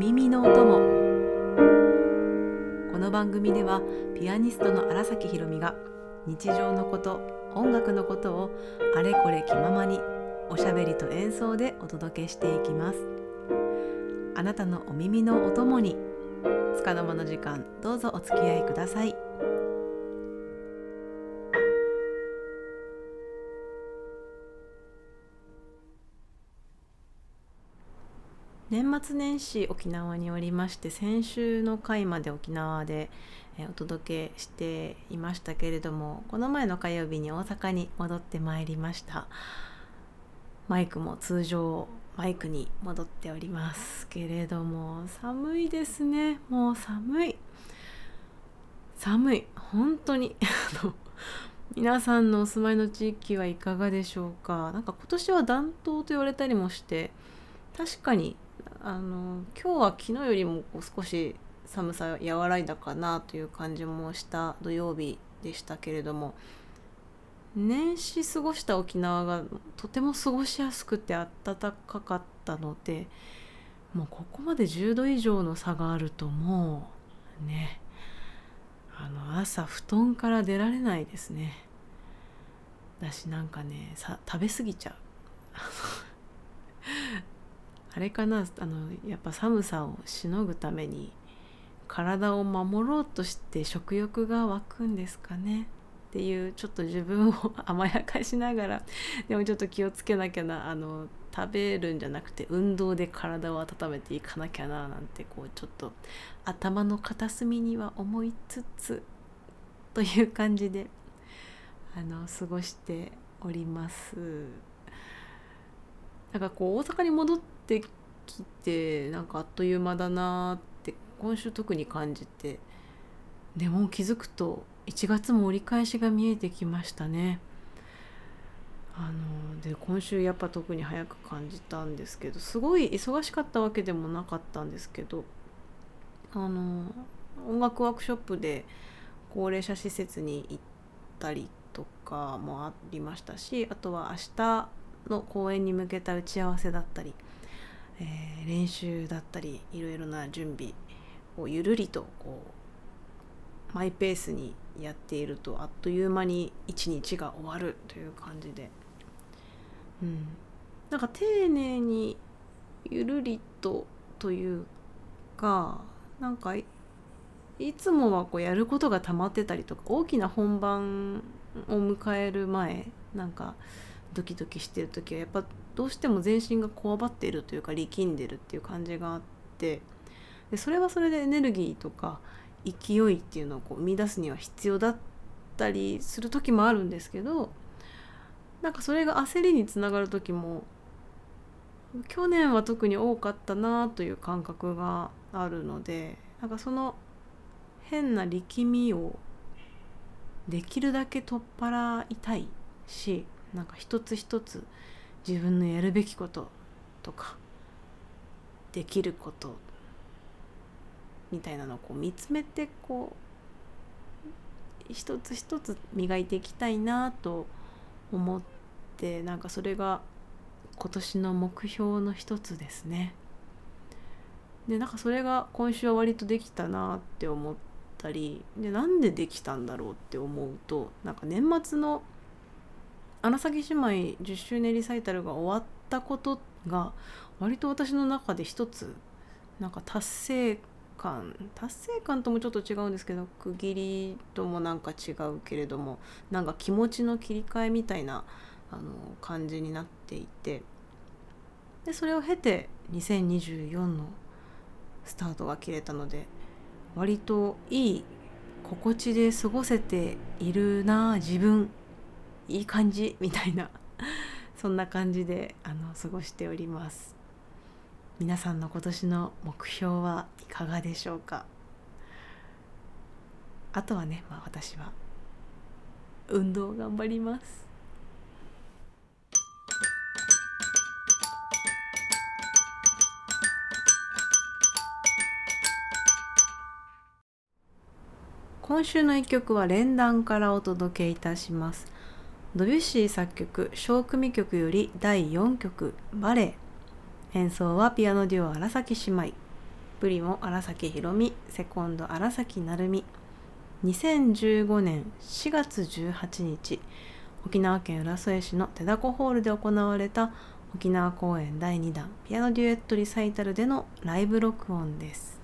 耳のお供。この番組ではピアニストの荒崎ひろみが日常のこと音楽のことをあれこれ気ままにおしゃべりと演奏でお届けしていきます。あなたのお耳のお供に束の間の時間どうぞお付き合いください。年末年始沖縄におりまして先週の回まで沖縄でお届けしていましたけれどもこの前の火曜日に大阪に戻ってまいりました。マイクも通常マイクに戻っておりますけれども寒いですね。もう寒い。寒い。本当に。皆さんのお住まいの地域はいかがでしょうか。なんか今年は暖冬と言われたりもして確かにあの今日は昨日よりも少し寒さ和らいだかなという感じもした土曜日でしたけれども年始過ごした沖縄がとても過ごしやすくて暖かかったのでもうここまで10度以上の差があるともうねあの朝布団から出られないですね。だしなんかねさ食べ過ぎちゃう。あれかなあのやっぱ寒さをしのぐために体を守ろうとして食欲が湧くんですかねっていうちょっと自分を 甘やかしながらでもちょっと気をつけなきゃなあの食べるんじゃなくて運動で体を温めていかなきゃななんてこうちょっと頭の片隅には思いつつという感じであの過ごしております。なんかこう大阪に戻ってきてなんかあっという間だなって今週特に感じてでも気づくと1月も折り返しが見えてきましたね。あので今週やっぱ特に早く感じたんですけどすごい忙しかったわけでもなかったんですけどあの音楽ワークショップで高齢者施設に行ったりとかもありましたしあとは明日の公演に向けた打ち合わせだったり、えー、練習だったりいろいろな準備をゆるりとこうマイペースにやっているとあっという間に一日が終わるという感じで、うん、なんか丁寧にゆるりとというかなんかいつもはこうやることが溜まってたりとか大きな本番を迎える前なんかドキドキしてる時はやっぱどうしても全身がこわばっているというか力んでるっていう感じがあってでそれはそれでエネルギーとか勢いっていうのをこう生み出すには必要だったりする時もあるんですけどなんかそれが焦りにつながる時も去年は特に多かったなという感覚があるのでなんかその変な力みをできるだけ取っ払いたいしなんか一つ一つ自分のやるべきこととかできることみたいなのをこう見つめてこう一つ一つ磨いていきたいなと思ってなんかそれが今年の目標の一つですね。でなんかそれが今週は割とできたなって思ったりでなんでできたんだろうって思うとなんか年末の穴崎姉妹10周年リサイタルが終わったことが割と私の中で一つ。なんか達成感達成感ともちょっと違うんですけど区切りともなんか違うけれどもなんか気持ちの切り替えみたいなあの感じになっていて。でそれを経て2024のスタートが切れたので割といい心地で過ごせているな自分。いい感じみたいな。そんな感じであの過ごしております。皆さんの今年の目標はいかがでしょうか？あとはね、まあ、私は運動頑張ります。今週の一曲は連弾からお届けいたします。ドビュッシー作曲小組曲より第4曲「バレエ」演奏はピアノデュオ荒崎姉妹。プリモ荒崎ひろみセコンド荒崎成美。2015年4月18日沖縄県浦添市の手だこホールで行われた沖縄公演第2弾ピアノデュエットリサイタルでのライブ録音です。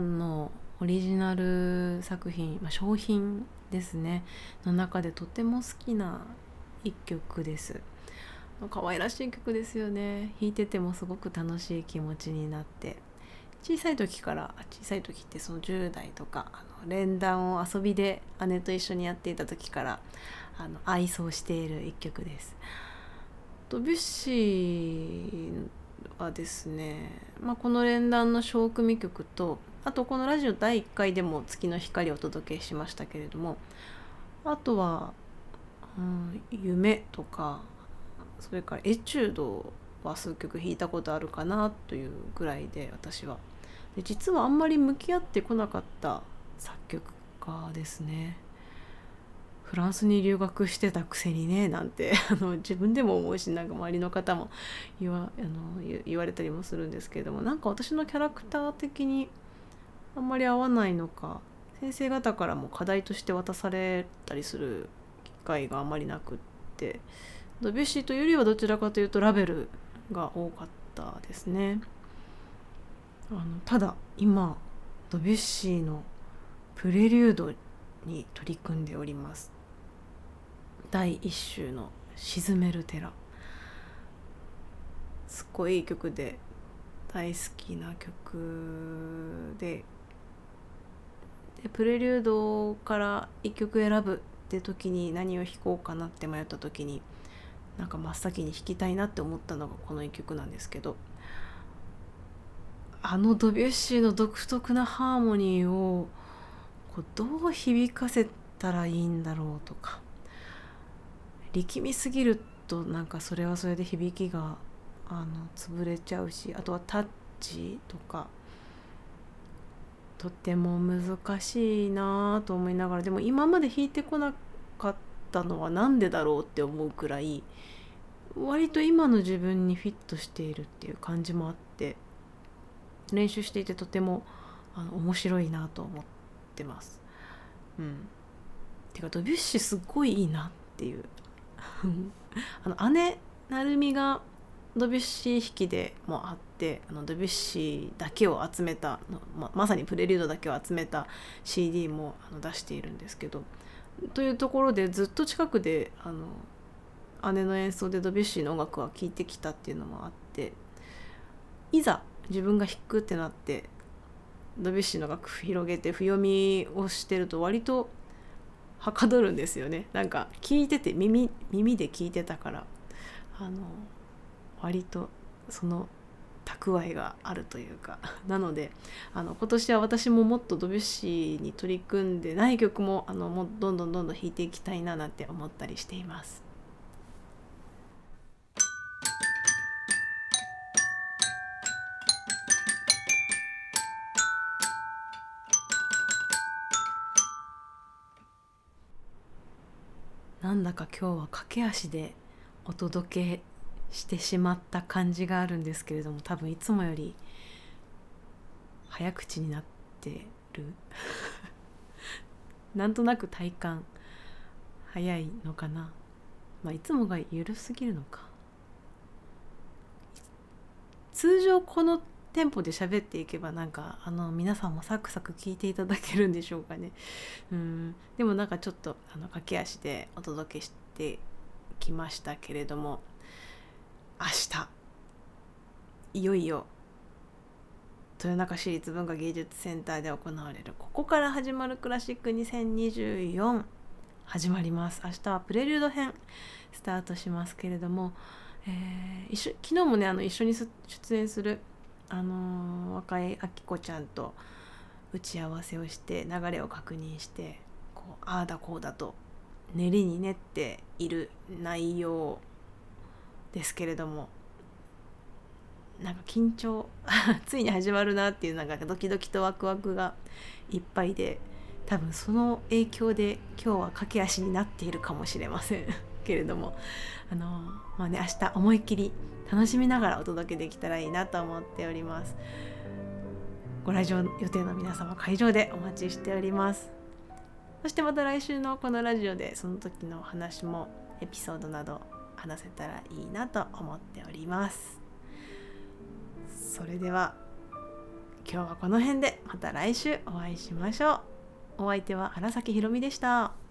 ノ連弾のオリジナル作品、まあ、商品ですね。の中でとても好きな一曲です。可愛らしい曲ですよね。弾いててもすごく楽しい気持ちになって。小さい時から小さい時ってその10代とかあの連弾を遊びで姉と一緒にやっていた時からあの愛想している一曲です。ドビュッシーはですね、まあ、この連弾の小組曲とあとこのラジオ第1回でも「月の光」をお届けしましたけれどもあとは「うん、夢」とかそれから「エチュード」は数曲弾いたことあるかなというぐらいで私はで実はあんまり向き合ってこなかった作曲家ですね。フランスに留学してたくせにねなんて あの自分でも思うしなんか周りの方も言わあの言われたりもするんですけれどもなんか私のキャラクター的にあんまり合わないのか先生方からも課題として渡されたりする機会があまりなくってドビュッシーというよりはどちらかというとラベルが多かったですね。あのただ今ドビュッシーのプレリュードに取り組んでおります。第1週の「沈める寺」すっごいいい曲で大好きな曲ででプレリュードから1曲選ぶって時に何を弾こうかなって迷った時になんか真っ先に弾きたいなって思ったのがこの1曲なんですけどあのドビュッシーの独特なハーモニーをこうどう響かせたらいいんだろうとか力みすぎるとなんかそれはそれで響きがあの潰れちゃうしあとはタッチとかとても難しいなと思いながらでも今まで弾いてこなかったのは何でだろうって思うくらい割と今の自分にフィットしているっていう感じもあって練習していてとてもあの面白いなと思ってます。うん、てかドビュッシーすっごいいいなっていう あの姉成美がドビュッシー弾きでもあってあのドビュッシーだけを集めたままさにプレリュードだけを集めた CD もあの出しているんですけどというところでずっと近くであの姉の演奏でドビュッシーの音楽は聴いてきたっていうのもあっていざ自分が弾くってなってドビュッシーの楽譜広げて譜読みをしてると割とはかどるんですよね。なんか聞いてて耳耳で聞いてたからあの割とその蓄えがあるというか なのであの今年は私ももっとドビュッシーに取り組んでない曲もあのもうどんどんどんどん弾いていきたいななんて思ったりしています。なんだか今日は駆け足でお届けしてしまった感じがあるんですけれども多分いつもより早口になってる。なんとなく体感早いのかな。まあいつもが緩すぎるのか。通常このテンポで喋っていけばなんかあの皆さんもサクサク聞いていただけるんでしょうかね。うん。でもなんかちょっとあの駆け足でお届けしてきましたけれども。明日。いよいよ。豊中市立文化芸術センターで行われる。ここから始まるクラシック2024始まります。明日はプレリュード編。スタートしますけれども、えー、一緒昨日もねあの一緒に出演する、あのー、若井明子ちゃんと打ち合わせをして流れを確認してこうああだこうだと練りに練っている内容ですけれどもなんか緊張 ついに始まるなっていうなんかドキドキとワクワクがいっぱいで多分その影響で今日は駆け足になっているかもしれません。けれどもあのまあね明日思いっきり楽しみながらお届けできたらいいなと思っております。ご来場予定の皆様会場でお待ちしております。そしてまた来週のこのラジオでその時の話もエピソードなど話せたらいいなと思っておりますそれでは今日はこの辺でまた来週お会いしましょうお相手は荒崎ひろみでした。